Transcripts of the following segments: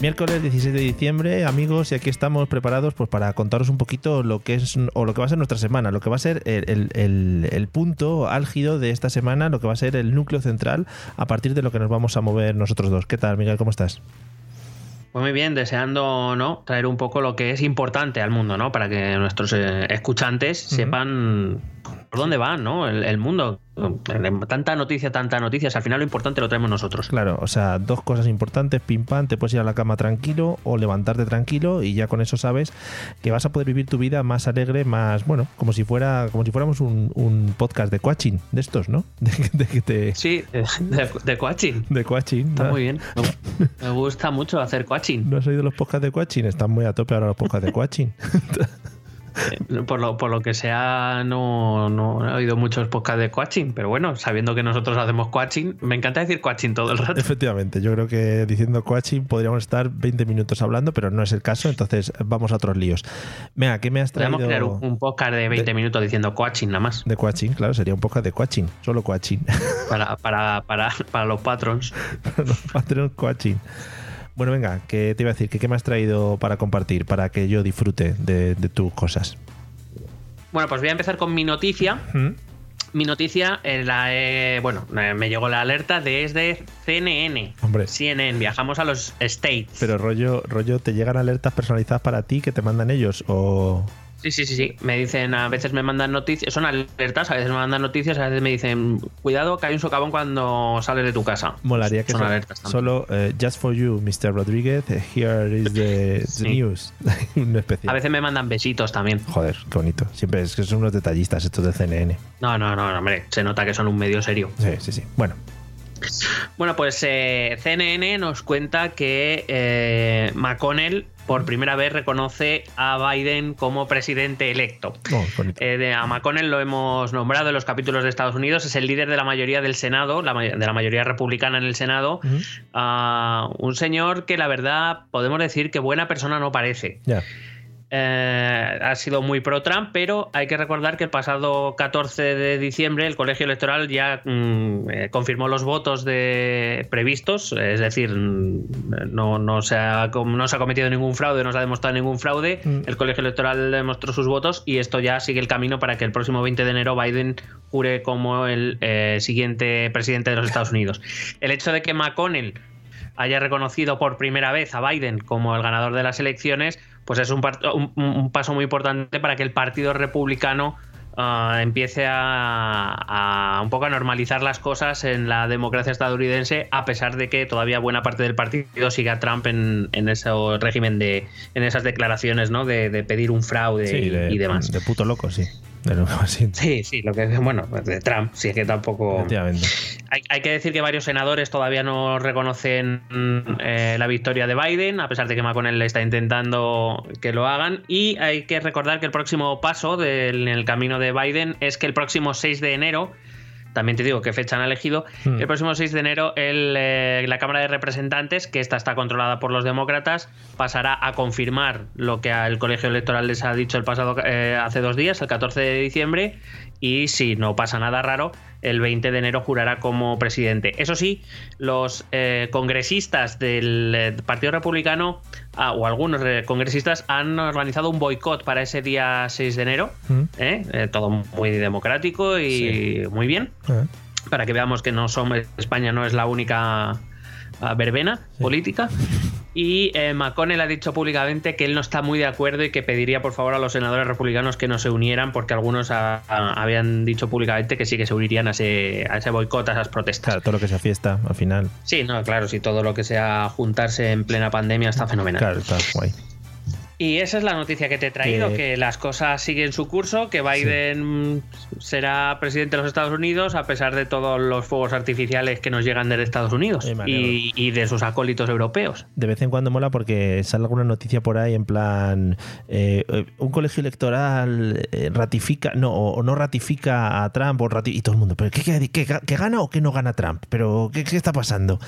Miércoles 16 de diciembre, amigos, y aquí estamos preparados pues, para contaros un poquito lo que es o lo que va a ser nuestra semana, lo que va a ser el, el- el- el punto álgido de esta semana, lo que va a ser el núcleo central a partir de lo que nos vamos a mover nosotros dos. ¿Qué tal, Miguel? ¿Cómo estás? Pues muy bien, deseando ¿no? traer un poco lo que es importante al mundo, ¿no? Para que nuestros eh, escuchantes sepan por dónde va, ¿no? El, el mundo. Tanta noticia, tanta noticias. Al final lo importante lo traemos nosotros. Claro, o sea, dos cosas importantes, pim pam, te puedes ir a la cama tranquilo o levantarte tranquilo y ya con eso sabes que vas a poder vivir tu vida más alegre, más, bueno, como si fuera, como si fuéramos un, un podcast de coaching, de estos, ¿no? De, de que te- Sí, de, de, de coaching. de coaching. Está ¿no? muy bien. Me- Me gusta mucho hacer coaching. ¿No has oído los podcasts de coaching? Están muy a tope ahora los podcasts de coaching. Eh, Por lo, por lo que sea, no, no he oído muchos podcasts de coaching, pero bueno, sabiendo que nosotros hacemos coaching, me encanta decir coaching todo el rato. Efectivamente, yo creo que diciendo coaching podríamos estar 20 minutos hablando, pero no es el caso, entonces vamos a otros líos. Venga, ¿qué me has traído? Podemos crear un, un podcast de 20 de- minutos diciendo coaching nada más. De coaching, claro, sería un podcast de coaching, solo coaching. Para, para, para, para los patrons. Los Patreon coaching. Bueno, venga, ¿qué te iba a decir? ¿Qué, qué me has traído para compartir, para que yo disfrute de, de tus cosas? Bueno, pues voy a empezar con mi noticia. ¿Mm? Mi noticia, eh, la he- bueno, eh, me llegó la alerta desde CNN. Hombre. CNN, viajamos a los States. Pero rollo, rollo, ¿te llegan alertas personalizadas para ti que te mandan ellos? O. Sí, sí, sí, sí. Me dicen, a veces me mandan noticias, son alertas, a veces me mandan noticias, a veces me dicen, cuidado que hay un socavón cuando sales de tu casa. Molaría que son so- alertas también. solo eh, Just for You, Mr. Rodríguez, eh, here is the, the Sí. news. Un especial. A veces me mandan besitos también. Joder, qué bonito. Siempre es que son unos detallistas estos de CNN. No, no, no, no, hombre, se nota que son un medio serio. Sí, sí, sí. Bueno, Bueno, pues eh, CNN nos cuenta que eh, McConnell por primera vez reconoce a Biden como presidente electo. oh. Eh, de- a McConnell lo hemos nombrado en los capítulos de Estados Unidos, es el líder de la mayoría del Senado, la de la mayoría republicana en el Senado. Ah, un señor que la verdad podemos decir que buena persona no parece. Eh, ha sido muy pro-Trump, pero hay que recordar que el pasado 14 de diciembre el colegio electoral ya mm, eh, confirmó los votos de previstos, es decir, mm, no, no, se ha, no se ha cometido ningún fraude, no se ha demostrado ningún fraude, Mm. el colegio electoral demostró sus votos y esto ya sigue el camino para que el próximo 20 de enero Biden jure como el eh, siguiente presidente de los Estados Unidos. El hecho de que McConnell haya reconocido por primera vez a Biden como el ganador de las elecciones, pues es un, un- un paso muy importante para que el Partido Republicano ah, empiece a, a un poco a normalizar las cosas en la democracia estadounidense, a pesar de que todavía buena parte del partido sigue a Trump en, en ese régimen de, en esas declaraciones, ¿no? De, de pedir un fraude Sí, y, de, y demás. de puto loco, sí. De así. Sí, sí, lo que bueno, pues de Trump, sí es que tampoco. Efectivamente. Hay, hay que decir que varios senadores todavía no reconocen eh, la victoria de Biden, a pesar de que McConnell le está intentando que lo hagan. Y hay que recordar que el próximo paso del, en el camino de Biden es que el próximo 6 de enero, también te digo qué fecha han elegido, Hmm. el próximo 6 de enero el, eh, la Cámara de Representantes, que esta está controlada por los demócratas, pasará a confirmar lo que el colegio electoral les ha dicho el pasado eh, hace dos días, el 14 de diciembre, y si no pasa nada raro, el 20 de enero jurará como presidente. Eso sí, los eh, congresistas del eh, Partido Republicano, ah, o algunos eh, congresistas, han organizado un boicot para ese día 6 de enero. Mm. ¿eh? Eh, todo muy democrático y muy bien para que veamos que no somos España no es la única ah, verbena política Y eh, McConnell ha dicho públicamente que él no está muy de acuerdo y que pediría por favor a los senadores republicanos que no se unieran porque algunos habían dicho públicamente que sí que se unirían a ese, a ese boicot, a esas protestas. Claro, todo lo que sea fiesta al final. Sí, no, claro, si todo lo que sea juntarse en plena pandemia está fenomenal. Claro, está guay. Y esa es la noticia que te he traído, que, las cosas siguen su curso, que Biden será presidente de los Estados Unidos a pesar de todos los fuegos artificiales que nos llegan de Estados Unidos y, de sus acólitos europeos. De vez en cuando mola porque sale alguna noticia por ahí en plan, eh, un colegio electoral eh, ratifica, no, o, no ratifica a Trump, o y todo el mundo, pero ¿qué, gana o qué no gana Trump? ¿Pero qué, está pasando?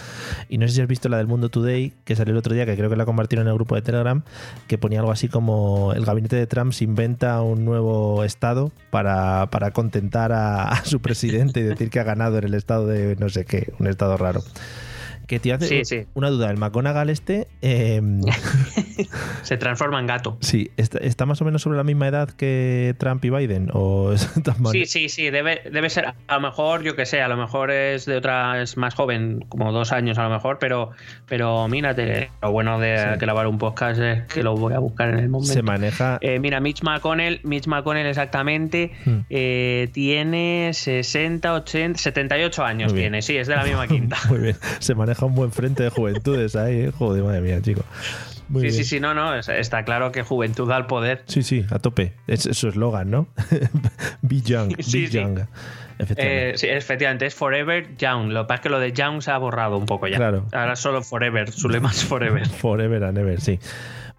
Y no sé si has visto la del Mundo Today, que salió el otro día, que creo que la compartieron en el grupo de Telegram, que ponía algo así como el gabinete de Trump se inventa un nuevo estado para, contentar a, su presidente y decir que ha ganado en el estado de no sé qué, un estado raro que te hace una duda. El McGonagall este. Em, se transforma en gato. Sí, está, más o menos sobre la misma edad que Trump y Biden. ¿O sí, sí, sí. Debe, debe ser. A lo mejor, yo que sé, a lo mejor es de otra. Es más joven, como dos años a lo mejor, pero, pero mírate. Lo bueno de grabar un podcast es que lo voy a buscar en el momento. Se maneja. Eh, mira, Mitch McConnell, Mitch McConnell exactamente, hmm. eh, tiene 60, 80, 78 años. Tiene, sí, es de la misma quinta. Muy bien. Se maneja un buen frente de juventudes ahí, ¿eh? joder, madre mía, chico. sí, sí, sí, no, no, está claro que juventud al poder. Sí, sí, a tope. Es su eslogan, ¿no? be young, be young. Efectivamente. Eh, sí, efectivamente, es Forever Young. Lo que pasa es que lo de Young se ha borrado un poco ya. Claro. Ahora solo Forever, su lema es Forever. forever and ever, sí.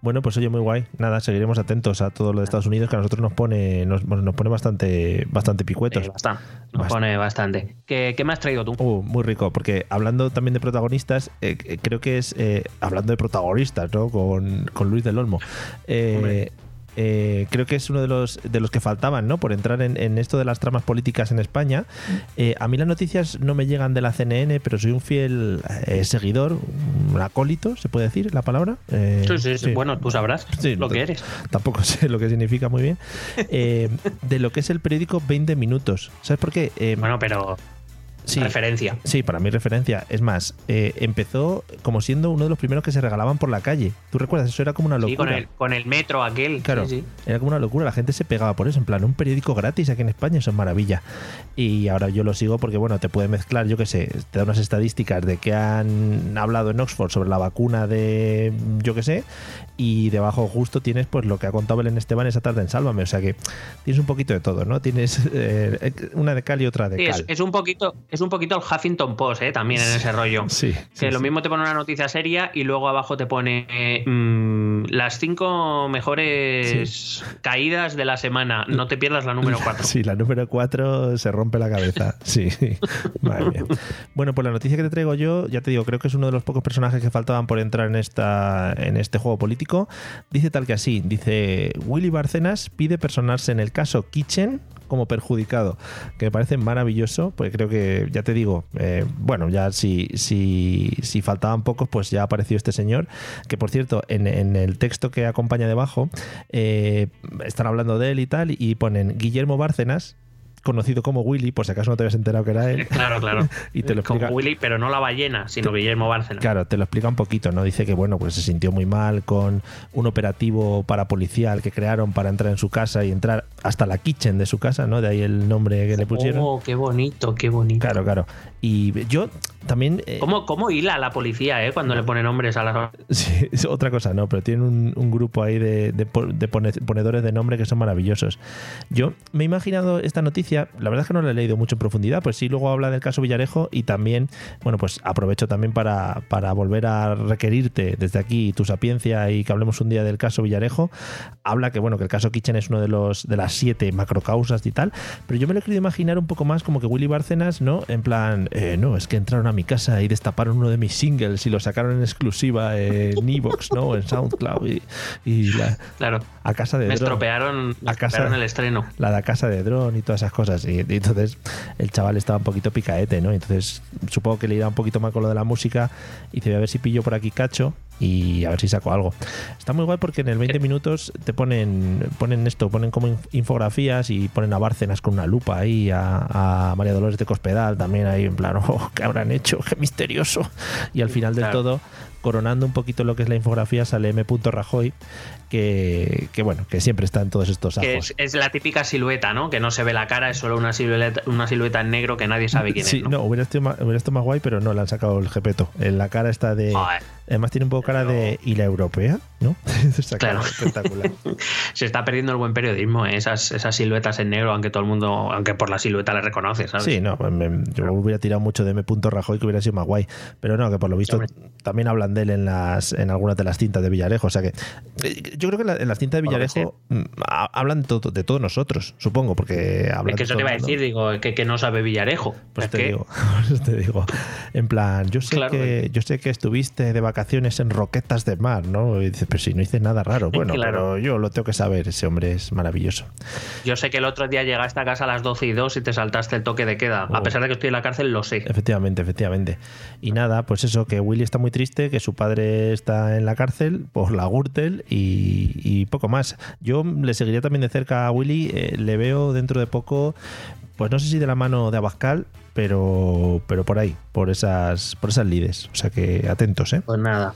Bueno, pues oye, muy guay. Nada, seguiremos atentos a todo lo de Estados Unidos, que a nosotros nos pone, nos, nos pone bastante, bastante picuetos. bastante, nos pone bastante. ¿Qué, ¿Qué, me has traído tú? Uh, muy rico, porque hablando también de protagonistas, eh, creo que es, eh, hablando de protagonistas, ¿no? Con, con Luis del Olmo. Eh, eh, creo que es uno de los, de los que faltaban, ¿no? Por entrar en, esto de las tramas políticas en España. Eh, a mí las noticias no me llegan de la CNN, pero soy un fiel eh, seguidor, un acólito, ¿se puede decir la palabra? Sí, sí, sí, bueno, tú sabrás lo que eres. Tampoco sé lo que significa muy bien. de lo que es el periódico 20 Minutos. ¿Sabes por qué? bueno, pero sí, referencia. Sí, para mí referencia. Es más, eh, empezó como siendo uno de los primeros que se regalaban por la calle. ¿Tú recuerdas? Eso era como una locura. Sí, con el, con el metro aquel. Claro, era como una locura. La gente se pegaba por eso. En plan, un periódico gratis aquí en España, eso es maravilla. Y ahora yo lo sigo porque, bueno, te puede mezclar, yo qué sé, te da unas estadísticas de que han hablado en Oxford sobre la vacuna de, yo qué sé, y debajo justo tienes pues lo que ha contado Belén Esteban esa tarde en Sálvame. O sea que tienes un poquito de todo, ¿no? Tienes eh, una de cal y otra de cal. Es, un poquito, es un poquito el Huffington Post, ¿eh? También en ese rollo. Sí. Que lo mismo te pone una noticia seria y luego abajo te pone mm, las cinco mejores caídas de la semana. No te pierdas la número 4. Sí, la número 4 se rompe la cabeza. Sí. Bueno, pues la noticia que te traigo yo, ya te digo, creo que es uno de los pocos personajes que faltaban por entrar en, esta, en este juego político. Dice tal que así, dice Willy Barcenas pide personarse en el caso Kitchen como perjudicado, que me parece maravilloso, porque creo que, ya te digo, eh, bueno, ya si, si, si faltaban pocos, pues ya apareció este señor, que por cierto, en, el texto que acompaña debajo, eh, están hablando de él y tal, y ponen Guillermo Bárcenas, conocido como Willy, por si acaso no te habías enterado que era él. Claro, claro. y te lo explica. Como Willy, pero no la ballena, sino Guillermo Bárcenas. Claro, te lo explica un poquito, ¿no? Dice que, bueno, pues se sintió muy mal con un operativo parapolicial que crearon para entrar en su casa y entrar hasta la kitchen de su casa, ¿no? De ahí el nombre que le pusieron. Oh, qué bonito, qué bonito. Claro, claro. Y yo también. Eh, ¿Cómo, ¿Cómo, hila la policía, eh? Cuando le pone nombres a las. Sí, es otra cosa, no, pero tiene un, grupo ahí de, de, ponedores de nombre que son maravillosos. Yo me he imaginado esta noticia, la verdad es que no la he leído mucho en profundidad, pues sí, luego habla del caso Villarejo y también, bueno, pues aprovecho también para, para volver a requerirte desde aquí tu sapiencia y que hablemos un día del caso Villarejo. Habla que, bueno, que el caso Kitchen es uno de los de las siete macrocausas y tal, pero yo me lo he querido imaginar un poco más como que Willy Bárcenas, ¿no? En plan, eh, no, es que entraron a mi casa y destaparon uno de mis singles y lo sacaron en exclusiva en Evox, ¿no? En SoundCloud y, la, claro. a casa de me estropearon, a casa, el estreno. La de a casa de dron y todas esas cosas. Y, entonces el chaval estaba un poquito picaete, ¿no? Entonces supongo que le irá un poquito mal con lo de la música y dice, voy a ver si pillo por aquí cacho y a ver si saco algo. Está muy guay porque en el 20 minutos te ponen ponen esto, ponen como infografías y ponen a Bárcenas con una lupa ahí, a, María Dolores de Cospedal también ahí en plan, oh, ¿qué habrán hecho? ¡Qué misterioso! Y al final del todo coronando un poquito lo que es la infografía, sale M. Rajoy, que, que bueno, que siempre está en todos estos Que ajos. es, es la típica silueta, ¿no? Que no se ve la cara, es solo una silueta, una silueta en negro que nadie sabe quién Sí, es. ¿no? no, hubiera estado, más, hubiera estado más guay, pero no, le han sacado el jepeto. En la cara está de. Joder. Además tiene un poco cara de. ¿Y la europea? ¿No? Esa cara Claro. espectacular. Se está perdiendo el buen periodismo, ¿eh? esas, esas siluetas en negro, aunque todo el mundo, aunque por la silueta le reconoce, ¿sabes? Sí, no, me- yo hubiera tirado mucho de M. Rajoy que hubiera sido más guay. Pero no, que por lo visto también hablan de él en las en algunas de las cintas de Villarejo. O sea que eh, yo creo que la- en las cintas de Villarejo mm, ha- hablan de, todo- de todos nosotros, supongo, porque hablan Es que eso te iba a decir, digo, que, que no sabe Villarejo. Pues Es te que- digo, pues te digo, en plan, yo sé Claro. que yo sé que estuviste de vacaciones en Roquetas de Mar, ¿no? Y dices, pero si no hice nada raro. Bueno, Claro. pero yo lo tengo que saber, ese hombre es maravilloso. Yo sé que el otro día llegaste a casa a las 12 y 2 y te saltaste el toque de queda. Oh. A pesar de que estoy en la cárcel, lo sé. Efectivamente, efectivamente. Y nada, pues eso, que Willy está muy triste, que su padre está en la cárcel por la Gürtel y, y poco más. Yo le seguiría también de cerca a Willy, eh, le veo dentro de poco, pues no sé si de la mano de Abascal, pero, pero por ahí, por esas, por esas lides. O sea que atentos, ¿eh? Pues nada.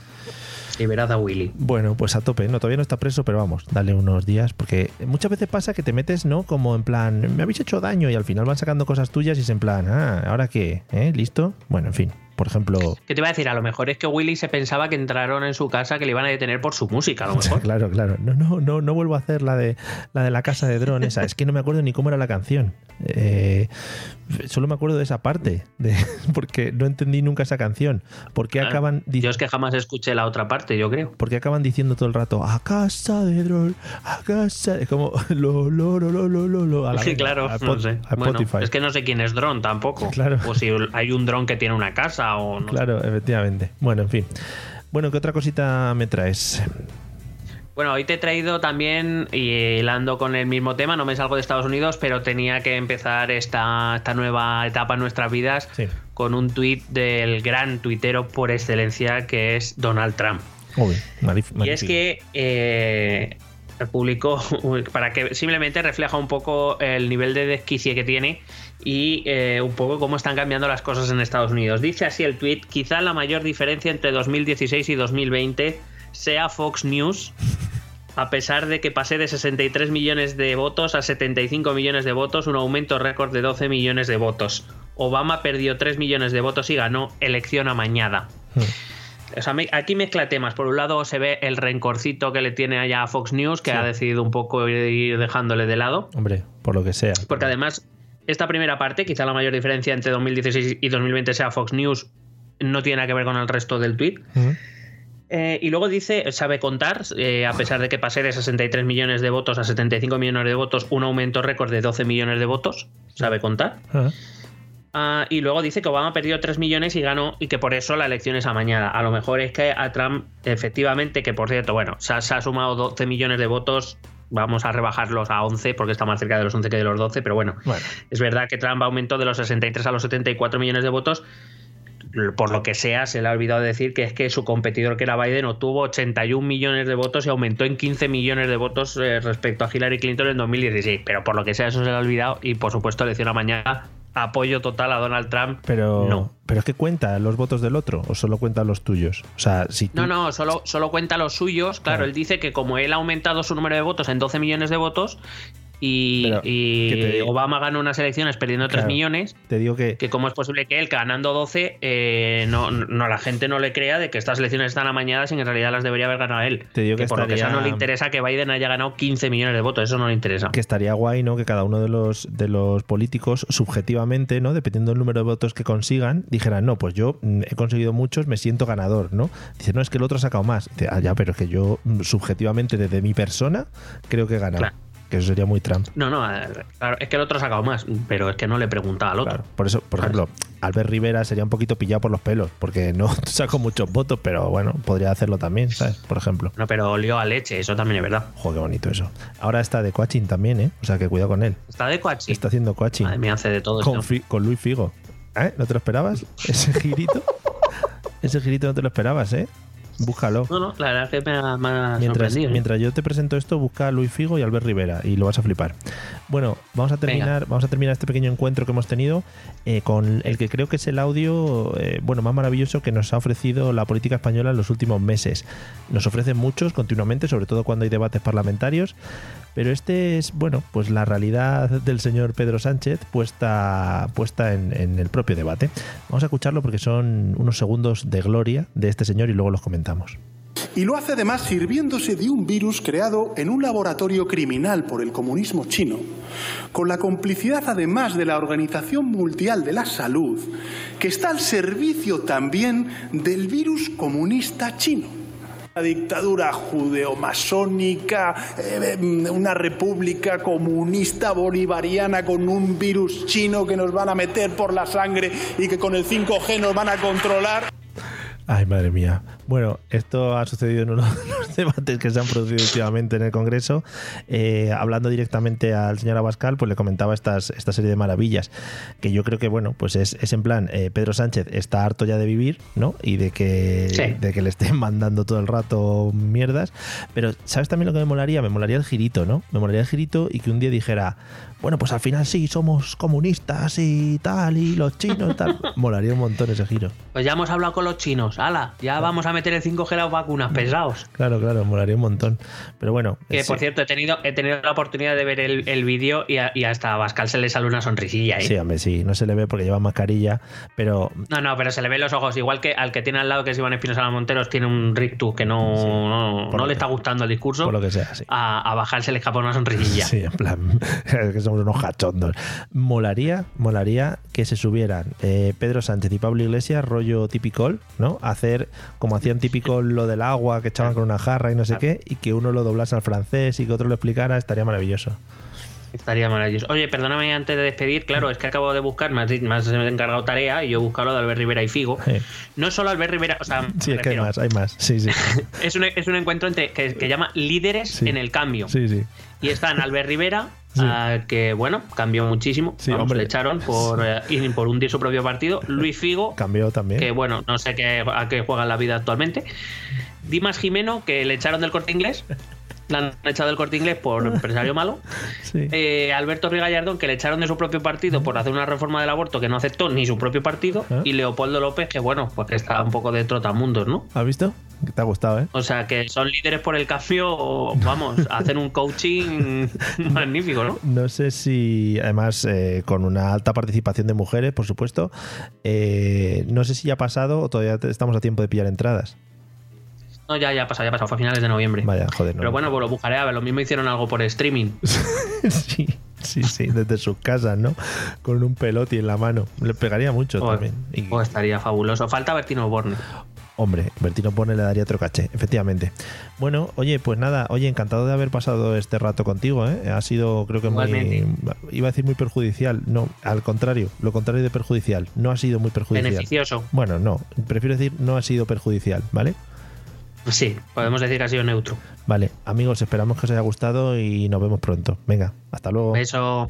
Liberad a Willy. Bueno, pues a tope, no, todavía no está preso, pero vamos, dale unos días, porque muchas veces pasa que te metes, ¿no? Como en plan, me habéis hecho daño y al final van sacando cosas tuyas y es en plan, ah, ¿ahora qué? ¿Eh? ¿Listo? Bueno, en fin, por ejemplo... ¿Qué te iba a decir? A lo mejor es que Willy se pensaba que entraron en su casa que le iban a detener por su música, a lo mejor. Claro, claro. No, no, no, no vuelvo a hacer la de la de la casa de dron esa. Es que no me acuerdo ni cómo era la canción. Eh, solo me acuerdo de esa parte, de, porque no entendí nunca esa canción. ¿Por qué Claro. acaban, Yo es que jamás escuché la otra parte, yo creo. por qué acaban diciendo todo el rato a casa de dron, a casa? Es como lo, lo, lo, lo, lo, lo, lo, a la Sí, venga, claro, a no Pot- sé. a Bueno, es que no sé quién es dron tampoco. Claro. O si hay un dron que tiene una casa o no. sé. Claro, efectivamente. Bueno, en fin. Bueno, ¿qué otra cosita me traes? Bueno, hoy te he traído también, y hilando con el mismo tema, no me salgo de Estados Unidos, pero tenía que empezar esta, esta nueva etapa en nuestras vidas Sí. con un tuit del gran tuitero por excelencia que es Donald Trump. Uy, Y es que eh, publicó, para que simplemente refleja un poco el nivel de desquicie que tiene y eh, un poco cómo están cambiando las cosas en Estados Unidos. Dice así el tweet, quizá la mayor diferencia entre 2016 y 2020 sea Fox News. A pesar de que pasé de 63 millones de votos a 75 millones de votos, un aumento récord de 12 millones de votos. Obama perdió 3 millones de votos y ganó elección amañada. Hmm. O sea, aquí mezcla temas. Por un lado se ve el rencorcito que le tiene allá a Fox News, que Sí. ha decidido un poco ir dejándole de lado. Hombre, por lo que sea. Porque además, esta primera parte, quizá la mayor diferencia entre 2016 y 2020 sea Fox News, no tiene nada que ver con el resto del tweet. Eh, y luego dice, sabe contar, eh, a pesar de que pasé de 63 millones de votos a 75 millones de votos, un aumento récord de 12 millones de votos, sabe contar. Ah, Ah, y luego dice que Obama perdió 3 millones y ganó y que por eso la elección es amañada. A lo mejor es que a Trump, efectivamente, que por cierto, bueno, se ha, se ha sumado 12 millones de votos, vamos a rebajarlos a 11 porque está más cerca de los 11 que de los 12, pero bueno, Bueno, es verdad que Trump aumentó de los 63 a los 74 millones de votos. Por lo que sea, se le ha olvidado decir que es que su competidor, que era Biden, obtuvo 81 millones de votos y aumentó en 15 millones de votos eh, respecto a Hillary Clinton en 2016. Pero por lo que sea, eso se le ha olvidado. Y por supuesto, elección a mañana, apoyo total a Donald Trump. pero. No. ¿Pero es que cuenta los votos del otro o solo cuentan los tuyos? O sea, si tú. No, no, solo, solo cuenta los suyos. Claro, Claro. él dice que como él ha aumentado su número de votos en 12 millones de votos y. Obama ganó unas elecciones perdiendo 3 Claro. millones, Te digo que. que cómo es posible que él ganando 12 eh, no, no la gente no le crea de que estas elecciones están amañadas y en realidad las debería haber ganado él. Te digo que por lo que sea no le interesa que Biden haya ganado 15 millones de votos, eso no le interesa. que estaría guay, ¿no? Que cada uno de los, de los políticos, subjetivamente, ¿no? Dependiendo del número de votos que consigan, dijeran, no, pues yo mm, he conseguido muchos, me siento ganador, ¿no? Dice, no, es que el otro ha sacado más. Dice, ah, ya, pero es que yo, mm, subjetivamente, desde mi persona, creo que he ganado. Claro. Que eso sería muy Trump. No, no, eh, claro, es que el otro ha sacado más, pero es que no le preguntaba al otro. Claro. Por eso, por ejemplo, Albert Rivera sería un poquito pillado por los pelos, porque no sacó muchos votos, pero bueno, podría hacerlo también, ¿sabes? Por ejemplo. No, pero olió a leche, eso también es verdad. Joder, qué bonito eso. Ahora está de coaching también, ¿eh? O sea, que cuidado con él. Está de coaching. Está haciendo coaching. Madre mía, hace de todo con, esto. Con Luis Figo. ¿Eh? ¿No te lo esperabas? Ese girito. Ese girito no te lo esperabas, ¿eh? Búscalo. No, no, la verdad es que me ha, me ha Mientras, sorprendido. ¿eh? mientras yo te presento esto, busca a Luis Figo y Albert Rivera y lo vas a flipar. Bueno, vamos a terminar, vamos a terminar este pequeño encuentro que hemos tenido eh, con el que creo que es el audio eh, bueno más maravilloso que nos ha ofrecido la política española en los últimos meses. Nos ofrecen muchos continuamente, sobre todo cuando hay debates parlamentarios, pero este es bueno pues la realidad del señor Pedro Sánchez puesta puesta en, en el propio debate. Vamos a escucharlo porque son unos segundos de gloria de este señor y luego los comentamos. Y lo hace además sirviéndose de un virus creado en un laboratorio criminal por el comunismo chino, con la complicidad además de la Organización Mundial de la Salud, que está al servicio también del virus comunista chino. Una dictadura judeomasónica, eh, una república comunista bolivariana con un virus chino que nos van a meter por la sangre y que con el 5G nos van a controlar. Ay, madre mía. Bueno, esto ha sucedido en uno de los debates que se han producido últimamente en el Congreso. Eh, hablando directamente al señor Abascal, pues le comentaba estas, esta serie de maravillas. Que yo creo que, bueno, pues es, es en plan, eh, Pedro Sánchez está harto ya de vivir, ¿no? Y de que, Sí. de que le estén mandando todo el rato mierdas. Pero, ¿sabes también lo que me molaría? Me molaría el girito, ¿no? Me molaría el girito y que un día dijera, bueno, pues al final sí, somos comunistas y tal, y los chinos y tal. molaría un montón ese giro. Pues ya hemos hablado con los chinos. ¡Hala! Ya vamos a meter el 5G las vacunas, pesados. Claro, claro, molaría un montón. Pero bueno. Que sí. por cierto, he tenido, he tenido la oportunidad de ver el, el vídeo y, a- y hasta a Bascal se le sale una sonrisilla. ¿eh? Sí, hombre, sí, no se le ve porque lleva mascarilla, pero No, no, pero se le ven los ojos. Igual que al que tiene al lado, que es Iván Espinosa Monteros, tiene un rictus que no, Sí, no, le que- está gustando el discurso. por lo que sea, sí. A, a Bascal se le escapa una sonrisilla. Sí, en plan, es que somos unos cachondos. Molaría, molaría que se subieran eh, Pedro Sánchez y Pablo Iglesias, rollo tipicol, ¿no? Hacer como hacían tipicol lo del agua que echaban con una jarra y no sé qué, y que uno lo doblase al francés y que otro lo explicara, estaría maravilloso. Estaría maravilloso. Oye, perdóname antes de despedir. Claro, es que acabo de buscar, di- me has encargado tarea y yo he buscado lo de Albert Rivera y Figo. Sí. No solo Albert Rivera, o sea, Sí, es que hay más, hay más. Sí, sí. es, un, es un encuentro entre, que, que llama Líderes Sí. en el Cambio. Sí, sí. Y están Albert Rivera, Sí. ah, que bueno, cambió muchísimo. Sí, Vamos, hombre. le echaron por, eh, y por hundir su propio partido. Luis Figo, Cambió también. que bueno, no sé qué, a qué juega en la vida actualmente. Dimas Jimeno, que le echaron del corte inglés. Le han echado del corte inglés por empresario malo. Sí. Eh, Alberto Ruiz Gallardón, que le echaron de su propio partido por hacer una reforma del aborto que no aceptó ni su propio partido. ¿Ah? Y Leopoldo López, que bueno, pues que está un poco de trotamundos, ¿no? ¿Has visto? Te ha gustado, ¿eh? O sea, que son líderes por el cambio, vamos, hacen un coaching magnífico, ¿no? No sé si, además, eh, con una alta participación de mujeres, por supuesto, eh, no sé si ya ha pasado o todavía estamos a tiempo de pillar entradas. No, ya, ya ha pasado, ya ha pasado, fue a finales de noviembre. Vaya, joder, no. Pero bueno, pues lo buscaré a ver, lo mismo hicieron algo por streaming. sí, sí, sí, desde sus casas, ¿no? Con un peloti en la mano. Le pegaría mucho también. Y, pues estaría fabuloso. Falta Bertino Borne. hombre, Bertino Pone le daría otro caché, efectivamente. Bueno, oye, pues nada, oye, encantado de haber pasado este rato contigo, ¿eh? Ha sido, creo que muy. Iba a decir muy perjudicial. No, al contrario, lo contrario de perjudicial. No ha sido muy perjudicial. Beneficioso. Bueno, no, prefiero decir no ha sido perjudicial, ¿vale? Sí, podemos decir que ha sido neutro. Vale, amigos, esperamos que os haya gustado y nos vemos pronto. Venga, hasta luego. Beso.